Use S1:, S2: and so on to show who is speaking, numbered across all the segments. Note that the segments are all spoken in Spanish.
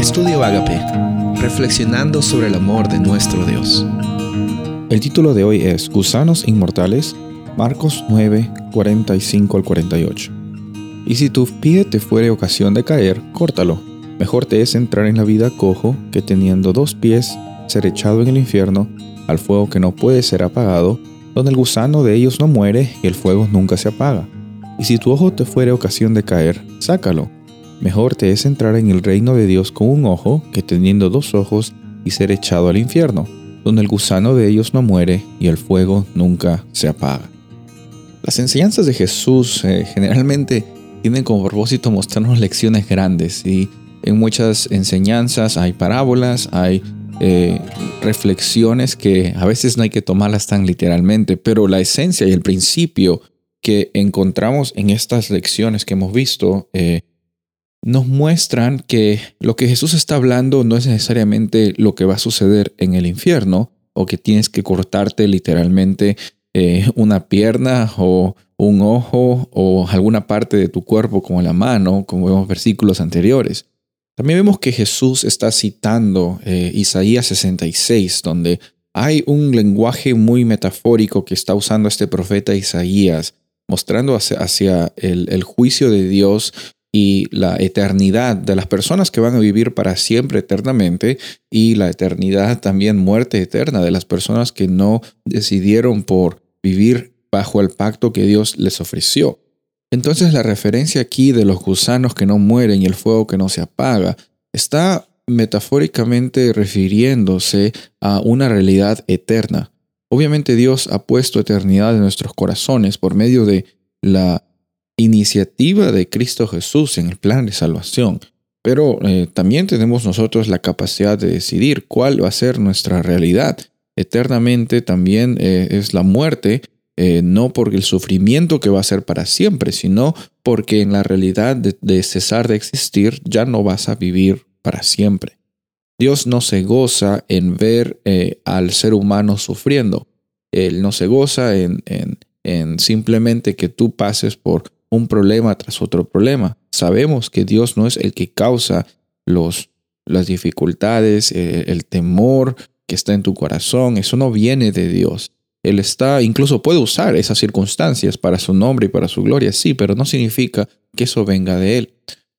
S1: Estudio Agape, reflexionando sobre el amor de nuestro Dios.
S2: El título de hoy es Gusanos Inmortales, Marcos 9, 45 al 48. Y si tu pie te fuere ocasión de caer, córtalo. Mejor te es entrar en la vida cojo que teniendo dos pies ser echado en el infierno, al fuego que no puede ser apagado, donde el gusano de ellos no muere y el fuego nunca se apaga. Y si tu ojo te fuere ocasión de caer, sácalo Mejor te es entrar en el reino de Dios con un ojo que teniendo dos ojos y ser echado al infierno, donde el gusano de ellos no muere y el fuego nunca se apaga. Las enseñanzas de Jesús eh, generalmente tienen como propósito mostrarnos lecciones grandes y en muchas enseñanzas hay parábolas, hay eh, reflexiones que a veces no hay que tomarlas tan literalmente, pero la esencia y el principio que encontramos en estas lecciones que hemos visto eh, nos muestran que lo que Jesús está hablando no es necesariamente lo que va a suceder en el infierno o que tienes que cortarte literalmente eh, una pierna o un ojo o alguna parte de tu cuerpo como la mano, como vemos versículos anteriores. También vemos que Jesús está citando eh, Isaías 66, donde hay un lenguaje muy metafórico que está usando este profeta Isaías, mostrando hacia, el, el, juicio de Dios y la eternidad de las personas que van a vivir para siempre eternamente y la eternidad también muerte eterna de las personas que no decidieron por vivir bajo el pacto que Dios les ofreció. Entonces la referencia aquí de los gusanos que no mueren y el fuego que no se apaga está metafóricamente refiriéndose a una realidad eterna. Obviamente Dios ha puesto eternidad en nuestros corazones por medio de la iniciativa de Cristo Jesús en el plan de salvación. Pero eh, también tenemos nosotros la capacidad de decidir cuál va a ser nuestra realidad. Eternamente también eh, es la muerte, eh, no por el sufrimiento que va a ser para siempre, sino porque en la realidad de, cesar de existir ya no vas a vivir para siempre. Dios no se goza en ver al ser humano sufriendo. Él no se goza en, en simplemente que tú pases por un problema tras otro problema. Sabemos que Dios no es el que causa los, las dificultades, eh, el temor que está en tu corazón. Eso no viene de Dios. Él está, incluso puede usar esas circunstancias para su nombre y para su gloria, sí, pero no significa que eso venga de Él.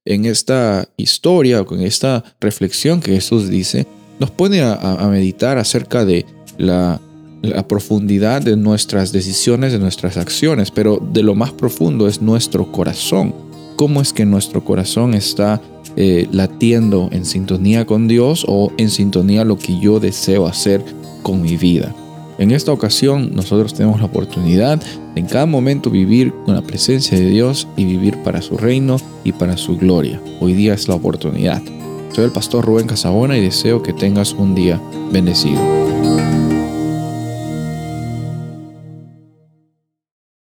S2: En esta historia, con esta reflexión que Jesús dice, nos pone a meditar acerca de la la profundidad de nuestras decisiones, de nuestras acciones, pero de lo más profundo es nuestro corazón. ¿Cómo es que nuestro corazón está eh, latiendo en sintonía con Dios o en sintonía lo que yo deseo hacer con mi vida? En esta ocasión nosotros tenemos la oportunidad de en cada momento vivir con la presencia de Dios y vivir para su reino y para su gloria. Hoy día es la oportunidad. Soy el pastor Rubén Casabona y deseo que tengas un día bendecido.